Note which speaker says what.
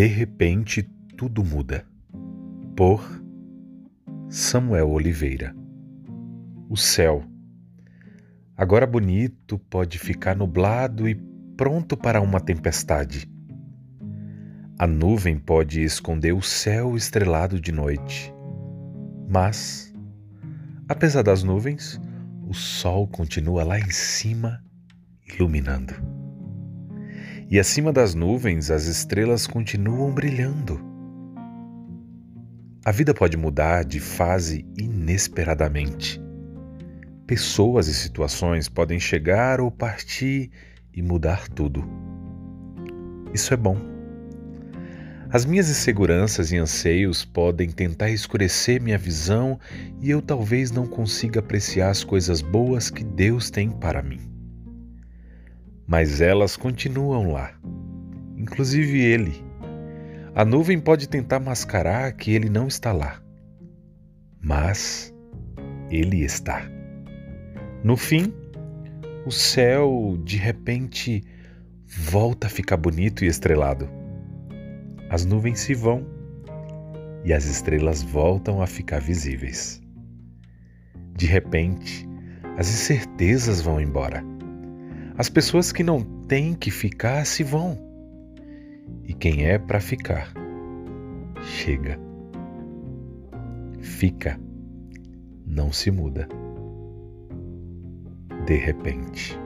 Speaker 1: De repente tudo muda. Por Samuel Oliveira. O céu, agora bonito, pode ficar nublado e pronto para uma tempestade. A nuvem pode esconder o céu estrelado de noite. Mas, apesar das nuvens, o sol continua lá em cima, iluminando. E acima das nuvens, as estrelas continuam brilhando. A vida pode mudar de fase inesperadamente. Pessoas e situações podem chegar ou partir e mudar tudo. Isso é bom. As minhas inseguranças e anseios podem tentar escurecer minha visão e eu talvez não consiga apreciar as coisas boas que Deus tem para mim. Mas elas continuam lá, inclusive Ele a nuvem pode tentar mascarar que ele não está lá, mas ele está. No fim, o céu de repente volta a ficar bonito e estrelado. As nuvens se vão e as estrelas voltam a ficar visíveis. De repente, as incertezas vão embora. As pessoas que não têm que ficar se vão e quem é para ficar, chega. Fica, não se muda. De repente.